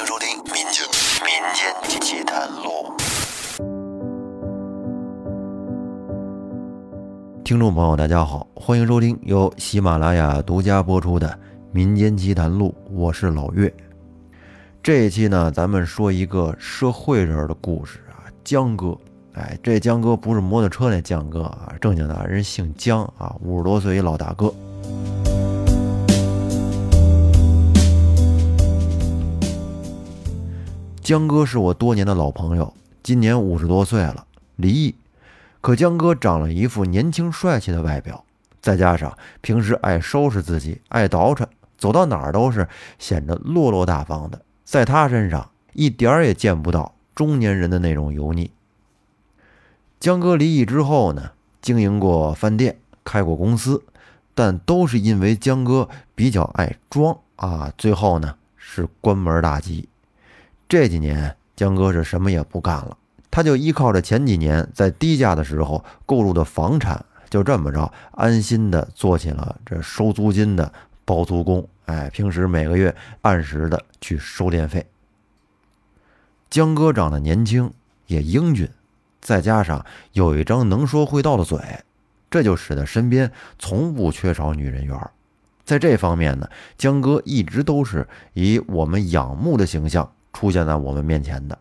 迎收听《民间民间奇谈录》。听众朋友，大家好，欢迎收听由喜马拉雅独家播出的《民间奇谈录》，我是老岳。这一期呢，咱们说一个社会人的故事啊，江哥。哎，这江哥不是摩托车那江哥啊，正经的人姓江啊，五十多岁一老大哥。江哥是我多年的老朋友，今年五十多岁了，离异。可江哥长了一副年轻帅气的外表，再加上平时爱收拾自己，爱捯饬，走到哪儿都是显得落落大方的。在他身上一点儿也见不到中年人的那种油腻。江哥离异之后呢，经营过饭店，开过公司，但都是因为江哥比较爱装啊，最后呢是关门大吉。这几年，江哥是什么也不干了，他就依靠着前几年在低价的时候购入的房产，就这么着安心的做起了这收租金的包租公。哎，平时每个月按时的去收电费。江哥长得年轻，也英俊，再加上有一张能说会道的嘴，这就使得身边从不缺少女人缘。在这方面呢，江哥一直都是以我们仰慕的形象。出现在我们面前的，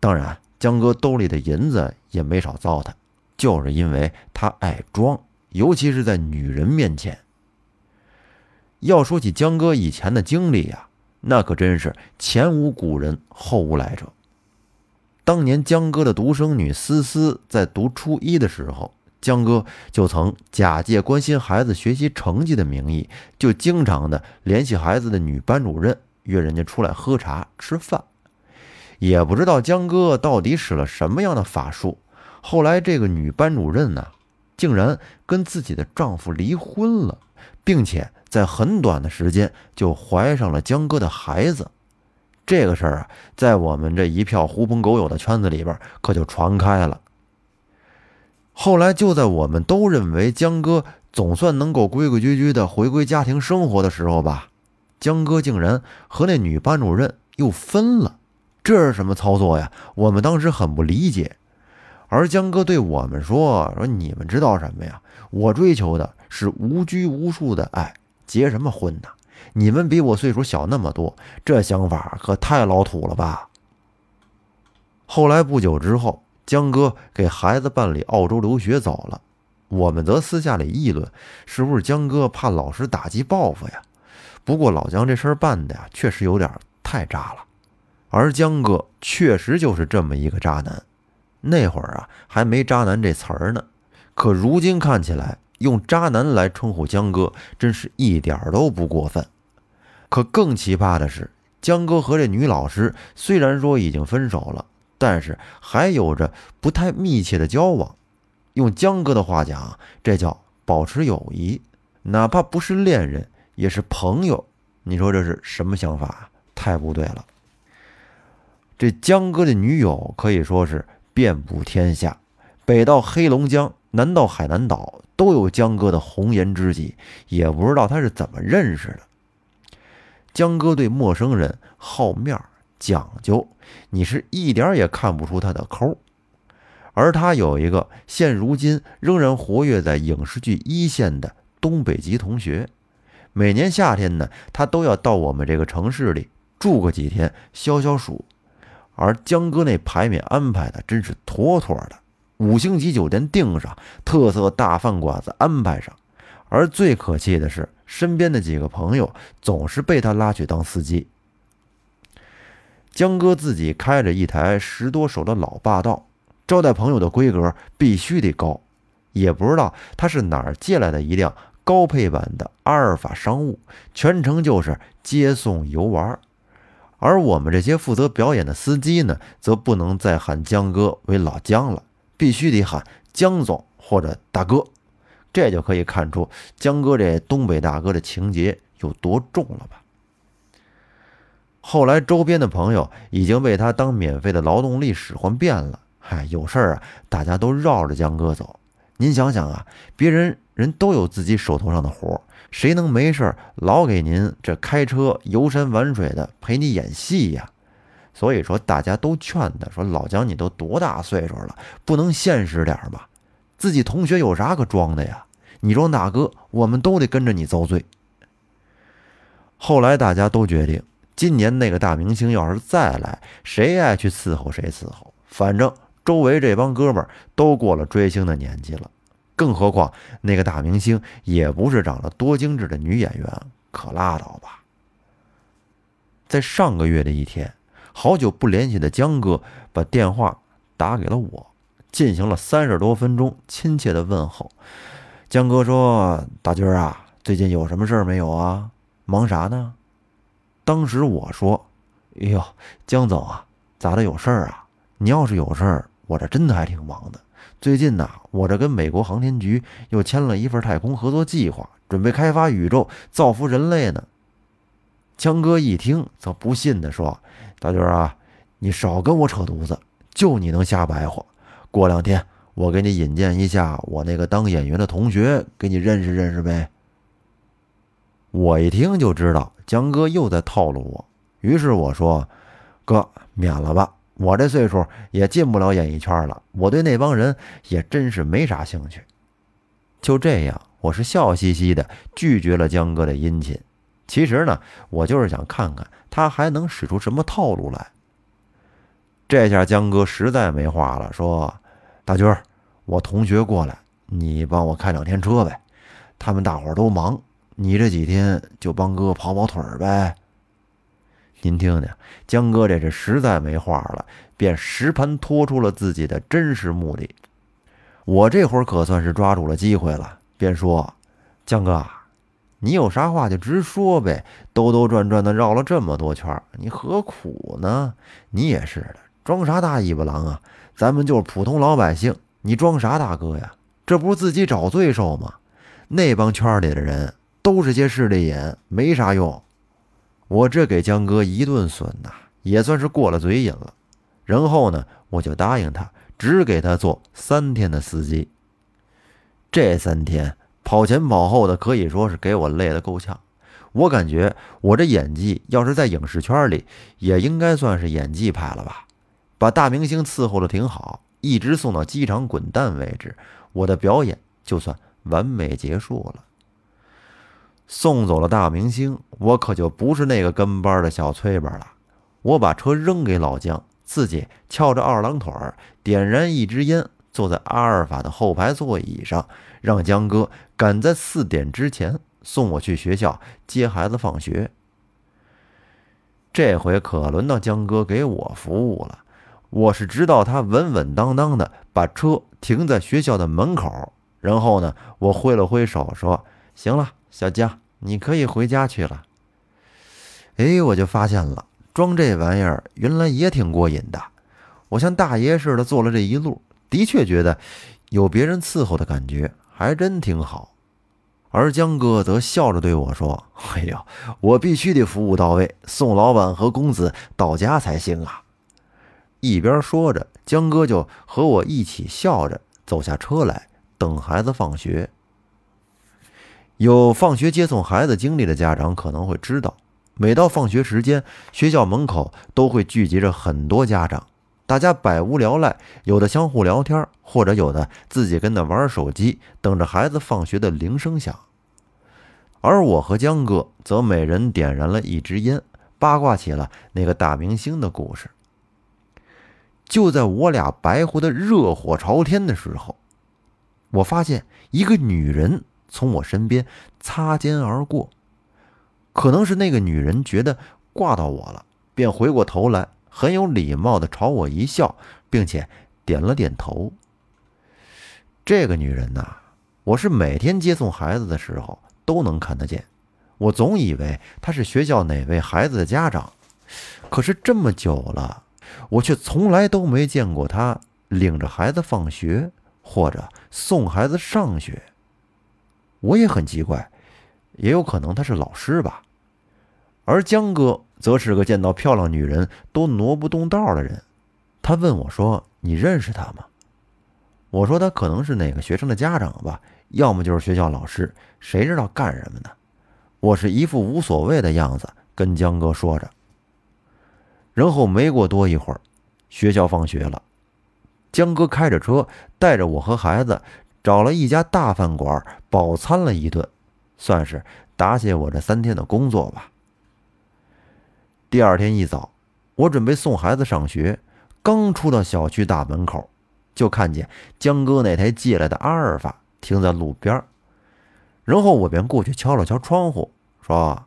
当然，江哥兜里的银子也没少糟蹋，就是因为他爱装，尤其是在女人面前。要说起江哥以前的经历呀，那可真是前无古人后无来者。当年江哥的独生女思思在读初一的时候，江哥就曾假借关心孩子学习成绩的名义，就经常的联系孩子的女班主任。约人家出来喝茶吃饭，也不知道江哥到底使了什么样的法术。后来这个女班主任呢，竟然跟自己的丈夫离婚了，并且在很短的时间就怀上了江哥的孩子。这个事儿啊，在我们这一票狐朋狗友的圈子里边，可就传开了。后来就在我们都认为江哥总算能够规规矩矩的回归家庭生活的时候吧。江哥竟然和那女班主任又分了，这是什么操作呀？我们当时很不理解。而江哥对我们说：“说你们知道什么呀？我追求的是无拘无束的爱，结什么婚呢？你们比我岁数小那么多，这想法可太老土了吧？”后来不久之后，江哥给孩子办理澳洲留学走了，我们则私下里议论：是不是江哥怕老师打击报复呀？不过老姜这事儿办的呀，确实有点太渣了，而江哥确实就是这么一个渣男。那会儿啊，还没“渣男”这词儿呢，可如今看起来，用“渣男”来称呼江哥，真是一点都不过分。可更奇葩的是，江哥和这女老师虽然说已经分手了，但是还有着不太密切的交往。用江哥的话讲，这叫保持友谊，哪怕不是恋人。也是朋友，你说这是什么想法？太不对了。这江哥的女友可以说是遍布天下，北到黑龙江，南到海南岛，都有江哥的红颜知己。也不知道他是怎么认识的。江哥对陌生人好面讲究，你是一点也看不出他的抠。而他有一个现如今仍然活跃在影视剧一线的东北籍同学。每年夏天呢，他都要到我们这个城市里住个几天，消消暑。而江哥那排面安排的真是妥妥的，五星级酒店订上，特色大饭馆子安排上。而最可气的是，身边的几个朋友总是被他拉去当司机。江哥自己开着一台十多手的老霸道，招待朋友的规格必须得高。也不知道他是哪儿借来的一辆。高配版的阿尔法商务，全程就是接送游玩，而我们这些负责表演的司机呢，则不能再喊江哥为老江了，必须得喊江总或者大哥，这就可以看出江哥这东北大哥的情节有多重了吧？后来周边的朋友已经被他当免费的劳动力使唤遍了，嗨，有事儿啊，大家都绕着江哥走。您想想啊，别人。人都有自己手头上的活谁能没事老给您这开车游山玩水的陪你演戏呀？所以说大家都劝他说：“老姜，你都多大岁数了，不能现实点吧？自己同学有啥可装的呀？你装大哥，我们都得跟着你遭罪。”后来大家都决定，今年那个大明星要是再来，谁爱去伺候谁伺候，反正周围这帮哥们儿都过了追星的年纪了。更何况那个大明星也不是长得多精致的女演员，可拉倒吧。在上个月的一天，好久不联系的江哥把电话打给了我，进行了三十多分钟亲切的问候。江哥说：“大军啊，最近有什么事儿没有啊？忙啥呢？”当时我说：“哎呦，江总啊，咋的有事儿啊？你要是有事儿，我这真的还挺忙的。”最近呢，我这跟美国航天局又签了一份太空合作计划，准备开发宇宙，造福人类呢。江哥一听，则不信的说：“大军啊，你少跟我扯犊子，就你能瞎白话。过两天我给你引荐一下我那个当演员的同学，给你认识认识呗。”我一听就知道江哥又在套路我，于是我说：“哥，免了吧。”我这岁数也进不了演艺圈了，我对那帮人也真是没啥兴趣。就这样，我是笑嘻嘻的拒绝了江哥的殷勤。其实呢，我就是想看看他还能使出什么套路来。这下江哥实在没话了，说：“大军，我同学过来，你帮我开两天车呗。他们大伙儿都忙，你这几天就帮哥跑跑腿儿呗。”您听听，江哥这是实在没话了，便实盘托出了自己的真实目的。我这会儿可算是抓住了机会了，便说：“江哥，你有啥话就直说呗，兜兜转转的绕了这么多圈，你何苦呢？你也是的，装啥大尾巴狼啊？咱们就是普通老百姓，你装啥大哥呀？这不是自己找罪受吗？那帮圈里的人都是些势利眼，没啥用。”我这给江哥一顿损呐，也算是过了嘴瘾了。然后呢，我就答应他，只给他做三天的司机。这三天跑前跑后的，可以说是给我累得够呛。我感觉我这演技要是在影视圈里，也应该算是演技派了吧。把大明星伺候的挺好，一直送到机场滚蛋为止，我的表演就算完美结束了。送走了大明星，我可就不是那个跟班的小崔吧了。我把车扔给老姜，自己翘着二郎腿儿，点燃一支烟，坐在阿尔法的后排座椅上，让江哥赶在四点之前送我去学校接孩子放学。这回可轮到江哥给我服务了。我是直到他稳稳当当的把车停在学校的门口，然后呢，我挥了挥手说：“行了。”小江，你可以回家去了。哎，我就发现了，装这玩意儿原来也挺过瘾的。我像大爷似的坐了这一路，的确觉得有别人伺候的感觉，还真挺好。而江哥则笑着对我说：“哎呦，我必须得服务到位，送老板和公子到家才行啊！”一边说着，江哥就和我一起笑着走下车来，等孩子放学。有放学接送孩子经历的家长可能会知道，每到放学时间，学校门口都会聚集着很多家长，大家百无聊赖，有的相互聊天，或者有的自己跟那玩手机，等着孩子放学的铃声响。而我和江哥则每人点燃了一支烟，八卦起了那个大明星的故事。就在我俩白活的热火朝天的时候，我发现一个女人。从我身边擦肩而过，可能是那个女人觉得挂到我了，便回过头来，很有礼貌的朝我一笑，并且点了点头。这个女人呐，我是每天接送孩子的时候都能看得见，我总以为她是学校哪位孩子的家长，可是这么久了，我却从来都没见过她领着孩子放学或者送孩子上学。我也很奇怪，也有可能他是老师吧。而江哥则是个见到漂亮女人都挪不动道的人。他问我说：“你认识他吗？”我说：“他可能是哪个学生的家长吧，要么就是学校老师，谁知道干什么呢？”我是一副无所谓的样子跟江哥说着。然后没过多一会儿，学校放学了，江哥开着车带着我和孩子找了一家大饭馆饱餐了一顿，算是答谢我这三天的工作吧。第二天一早，我准备送孩子上学，刚出到小区大门口，就看见江哥那台借来的阿尔法停在路边然后我便过去敲了敲窗户，说：“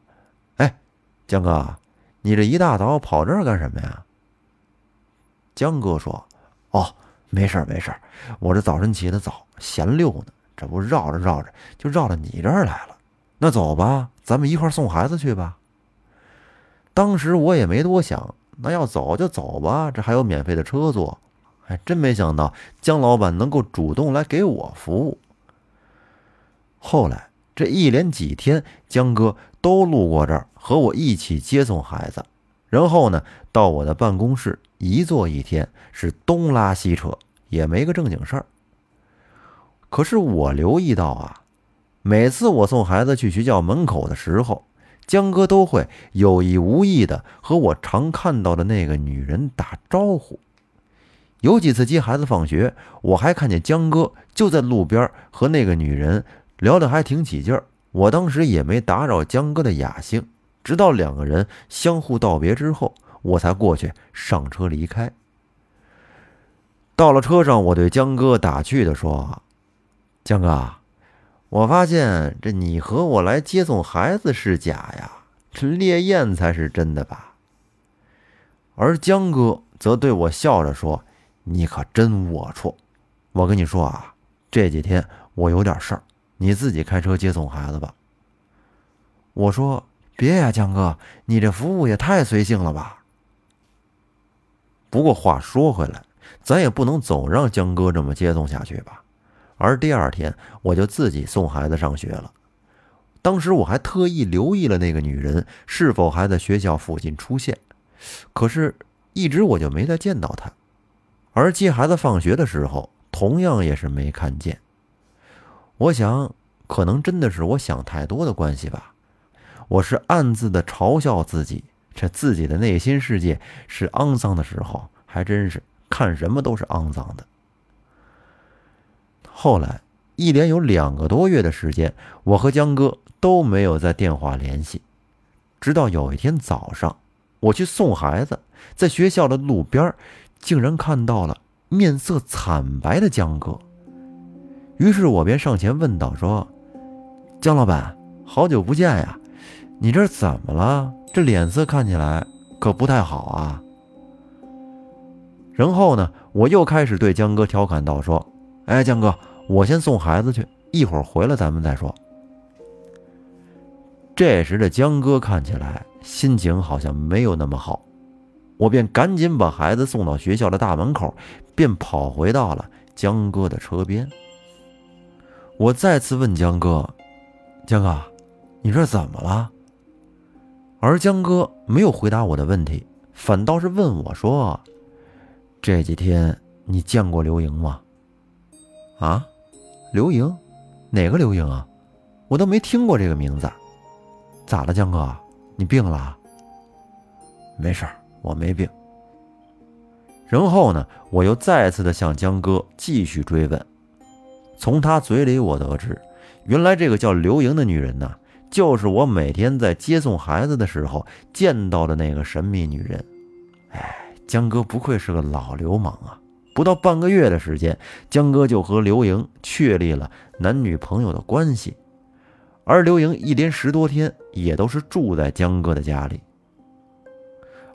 哎，江哥。”你这一大早跑这儿干什么呀？江哥说：“哦，没事儿没事儿，我这早晨起得早，闲溜呢，这不绕着绕着就绕到你这儿来了。那走吧，咱们一块儿送孩子去吧。”当时我也没多想，那要走就走吧，这还有免费的车坐。还真没想到江老板能够主动来给我服务。后来这一连几天，江哥。都路过这儿和我一起接送孩子，然后呢，到我的办公室一坐一天，是东拉西扯，也没个正经事儿。可是我留意到啊，每次我送孩子去学校门口的时候，江哥都会有意无意的和我常看到的那个女人打招呼。有几次接孩子放学，我还看见江哥就在路边和那个女人聊得还挺起劲儿。我当时也没打扰江哥的雅兴，直到两个人相互道别之后，我才过去上车离开。到了车上，我对江哥打趣的说：“江哥，我发现这你和我来接送孩子是假呀，这烈焰才是真的吧？”而江哥则对我笑着说：“你可真龌龊！我跟你说啊，这几天我有点事儿。”你自己开车接送孩子吧。我说：“别呀，江哥，你这服务也太随性了吧。”不过话说回来，咱也不能总让江哥这么接送下去吧。而第二天，我就自己送孩子上学了。当时我还特意留意了那个女人是否还在学校附近出现，可是，一直我就没再见到她。而接孩子放学的时候，同样也是没看见。我想，可能真的是我想太多的关系吧。我是暗自的嘲笑自己，这自己的内心世界是肮脏的时候，还真是看什么都是肮脏的。后来一连有两个多月的时间，我和江哥都没有在电话联系。直到有一天早上，我去送孩子，在学校的路边，竟然看到了面色惨白的江哥。于是我便上前问道：“说，江老板，好久不见呀，你这怎么了？这脸色看起来可不太好啊。”然后呢，我又开始对江哥调侃道：“说，哎，江哥，我先送孩子去，一会儿回来咱们再说。”这时的江哥看起来心情好像没有那么好，我便赶紧把孩子送到学校的大门口，便跑回到了江哥的车边。我再次问江哥：“江哥，你这怎么了？”而江哥没有回答我的问题，反倒是问我说：“这几天你见过刘莹吗？”啊，刘莹？哪个刘莹啊？我都没听过这个名字。咋了，江哥？你病了？没事儿，我没病。然后呢，我又再次的向江哥继续追问。从他嘴里，我得知，原来这个叫刘莹的女人呢，就是我每天在接送孩子的时候见到的那个神秘女人。哎，江哥不愧是个老流氓啊！不到半个月的时间，江哥就和刘莹确立了男女朋友的关系，而刘莹一连十多天也都是住在江哥的家里。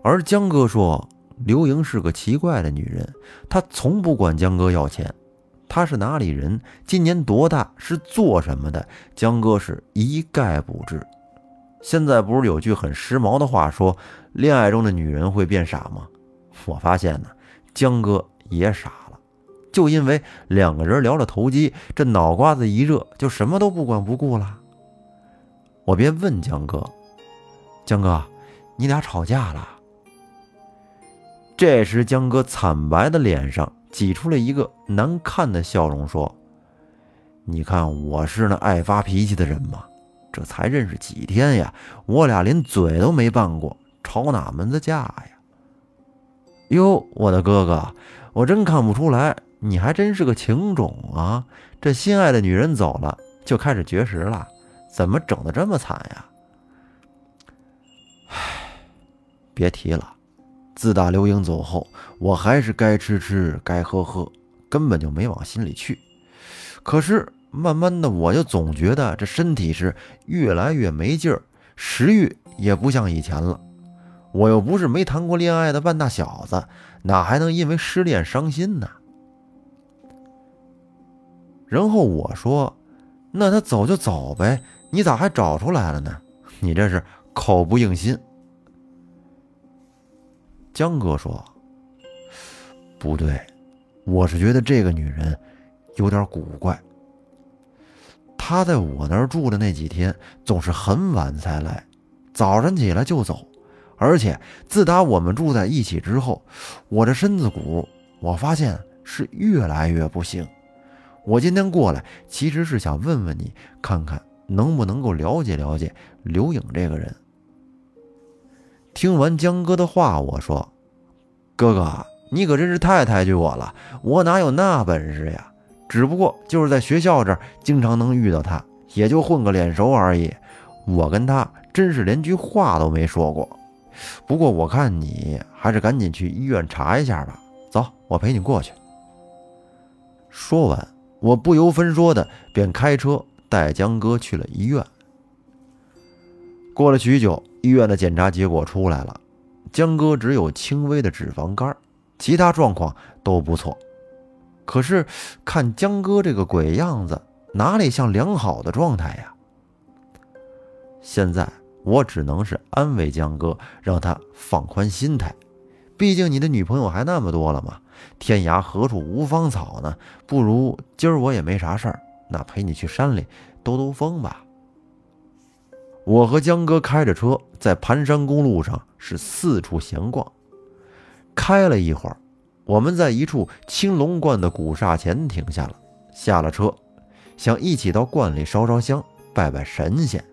而江哥说，刘莹是个奇怪的女人，她从不管江哥要钱。他是哪里人？今年多大？是做什么的？江哥是一概不知。现在不是有句很时髦的话说，恋爱中的女人会变傻吗？我发现呢，江哥也傻了，就因为两个人聊了投机，这脑瓜子一热，就什么都不管不顾了。我便问江哥：“江哥，你俩吵架了？”这时，江哥惨白的脸上。挤出了一个难看的笑容，说：“你看我是那爱发脾气的人吗？这才认识几天呀，我俩连嘴都没拌过，吵哪门子架呀？哟，我的哥哥，我真看不出来，你还真是个情种啊！这心爱的女人走了，就开始绝食了，怎么整的这么惨呀？唉，别提了，自打刘英走后，我还是该吃吃，该喝喝，根本就没往心里去。可是慢慢的，我就总觉得这身体是越来越没劲儿，食欲也不像以前了。我又不是没谈过恋爱的半大小子，哪还能因为失恋伤心呢？然后我说：“那他走就走呗，你咋还找出来了呢？你这是口不应心。”江哥说：“不对，我是觉得这个女人有点古怪。她在我那儿住的那几天，总是很晚才来，早上起来就走。”而且自打我们住在一起之后，我这身子骨，我发现是越来越不行。我今天过来，其实是想问问你，看看能不能够了解了解刘颖这个人。听完江哥的话，我说：“哥哥，你可真是太抬举我了，我哪有那本事呀？只不过就是在学校这儿经常能遇到他，也就混个脸熟而已。我跟他真是连句话都没说过。”不过我看你还是赶紧去医院查一下吧。走，我陪你过去。说完，我不由分说的便开车带江哥去了医院。过了许久，医院的检查结果出来了，江哥只有轻微的脂肪肝，其他状况都不错。可是看江哥这个鬼样子，哪里像良好的状态呀？现在。我只能是安慰江哥，让他放宽心态。毕竟你的女朋友还那么多了嘛，天涯何处无芳草呢？不如今儿我也没啥事儿，那陪你去山里兜兜风吧。我和江哥开着车在盘山公路上是四处闲逛。开了一会儿，我们在一处青龙观的古刹前停下了，下了车，想一起到观里烧烧香，拜拜神仙。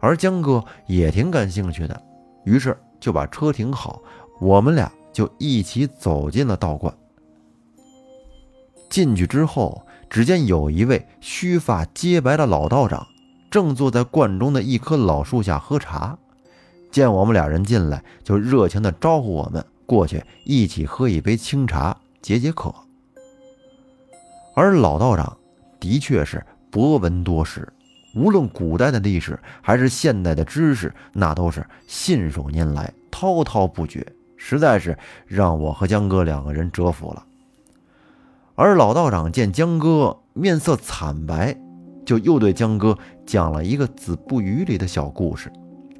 而江哥也挺感兴趣的，于是就把车停好，我们俩就一起走进了道观。进去之后，只见有一位须发皆白的老道长，正坐在观中的一棵老树下喝茶。见我们俩人进来，就热情地招呼我们过去一起喝一杯清茶，解解渴。而老道长的确是博闻多识。无论古代的历史还是现代的知识，那都是信手拈来，滔滔不绝，实在是让我和江哥两个人折服了。而老道长见江哥面色惨白，就又对江哥讲了一个《子不语》里的小故事，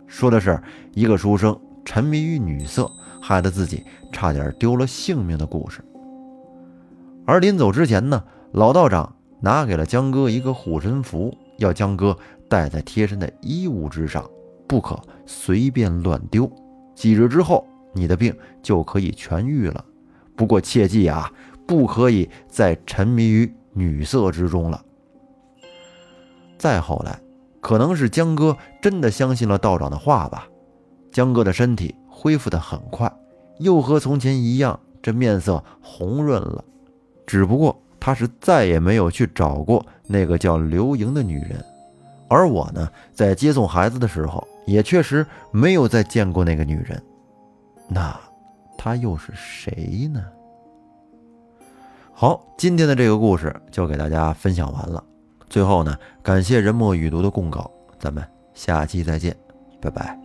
说的是一个书生沉迷于女色，害得自己差点丢了性命的故事。而临走之前呢，老道长拿给了江哥一个护身符。要江哥带在贴身的衣物之上，不可随便乱丢。几日之后，你的病就可以痊愈了。不过切记啊，不可以再沉迷于女色之中了。再后来，可能是江哥真的相信了道长的话吧，江哥的身体恢复得很快，又和从前一样，这面色红润了。只不过他是再也没有去找过。那个叫刘莹的女人，而我呢，在接送孩子的时候，也确实没有再见过那个女人。那她又是谁呢？好，今天的这个故事就给大家分享完了。最后呢，感谢人墨雨读的供稿，咱们下期再见，拜拜。